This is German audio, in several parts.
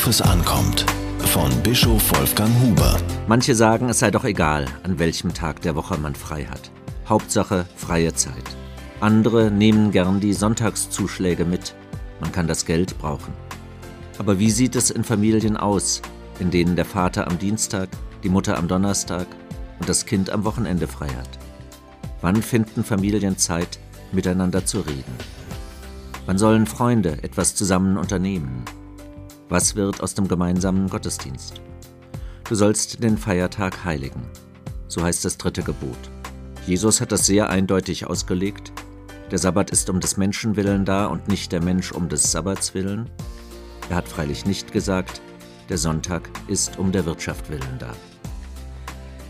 Worauf es ankommt. Von Bischof Wolfgang Huber. Manche sagen, es sei doch egal, an welchem Tag der Woche man frei hat. Hauptsache freie Zeit. Andere nehmen gern die Sonntagszuschläge mit. Man kann das Geld brauchen. Aber wie sieht es in Familien aus, in denen der Vater am Dienstag, die Mutter am Donnerstag und das Kind am Wochenende frei hat? Wann finden Familien Zeit, miteinander zu reden? Wann sollen Freunde etwas zusammen unternehmen? Was wird aus dem gemeinsamen Gottesdienst? Du sollst den Feiertag heiligen. So heißt das dritte Gebot. Jesus hat das sehr eindeutig ausgelegt. Der Sabbat ist um des Menschen willen da und nicht der Mensch um des Sabbats willen. Er hat freilich nicht gesagt, der Sonntag ist um der Wirtschaft willen da.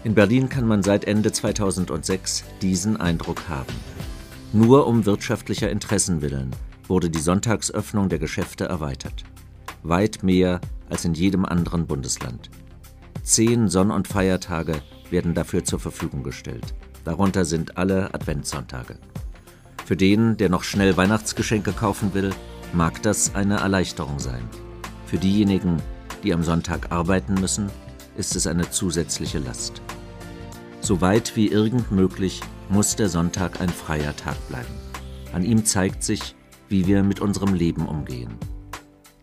In Berlin kann man seit Ende 2006 diesen Eindruck haben. Nur um wirtschaftlicher Interessen willen wurde die Sonntagsöffnung der Geschäfte erweitert. Weit mehr als in jedem anderen Bundesland. Zehn Sonn- und Feiertage werden dafür zur Verfügung gestellt. Darunter sind alle Adventssonntage. Für den, der noch schnell Weihnachtsgeschenke kaufen will, mag das eine Erleichterung sein. Für diejenigen, die am Sonntag arbeiten müssen, ist es eine zusätzliche Last. So weit wie irgend möglich muss der Sonntag ein freier Tag bleiben. An ihm zeigt sich, wie wir mit unserem Leben umgehen.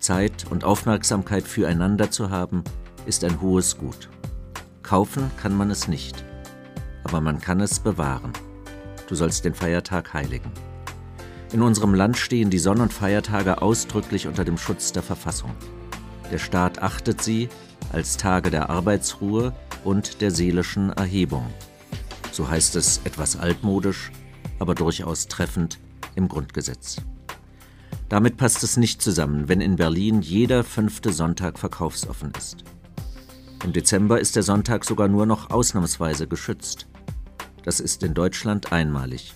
Zeit und Aufmerksamkeit füreinander zu haben, ist ein hohes Gut. Kaufen kann man es nicht, aber man kann es bewahren. Du sollst den Feiertag heiligen. In unserem Land stehen die Sonn- und Feiertage ausdrücklich unter dem Schutz der Verfassung. Der Staat achtet sie als Tage der Arbeitsruhe und der seelischen Erhebung. So heißt es etwas altmodisch, aber durchaus treffend im Grundgesetz. Damit passt es nicht zusammen, wenn in Berlin jeder fünfte Sonntag verkaufsoffen ist. Im Dezember ist der Sonntag sogar nur noch ausnahmsweise geschützt. Das ist in Deutschland einmalig.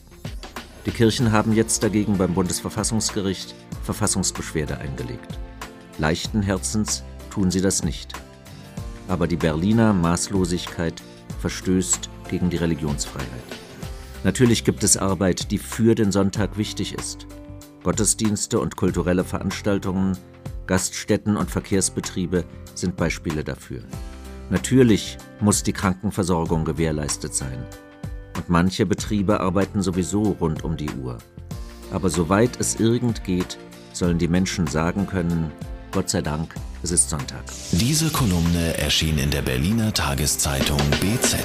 Die Kirchen haben jetzt dagegen beim Bundesverfassungsgericht Verfassungsbeschwerde eingelegt. Leichten Herzens tun sie das nicht. Aber die Berliner Maßlosigkeit verstößt gegen die Religionsfreiheit. Natürlich gibt es Arbeit, die für den Sonntag wichtig ist. Gottesdienste und kulturelle Veranstaltungen, Gaststätten und Verkehrsbetriebe sind Beispiele dafür. Natürlich muss die Krankenversorgung gewährleistet sein. Und manche Betriebe arbeiten sowieso rund um die Uhr. Aber soweit es irgend geht, sollen die Menschen sagen können, Gott sei Dank, es ist Sonntag. Diese Kolumne erschien in der Berliner Tageszeitung BZ.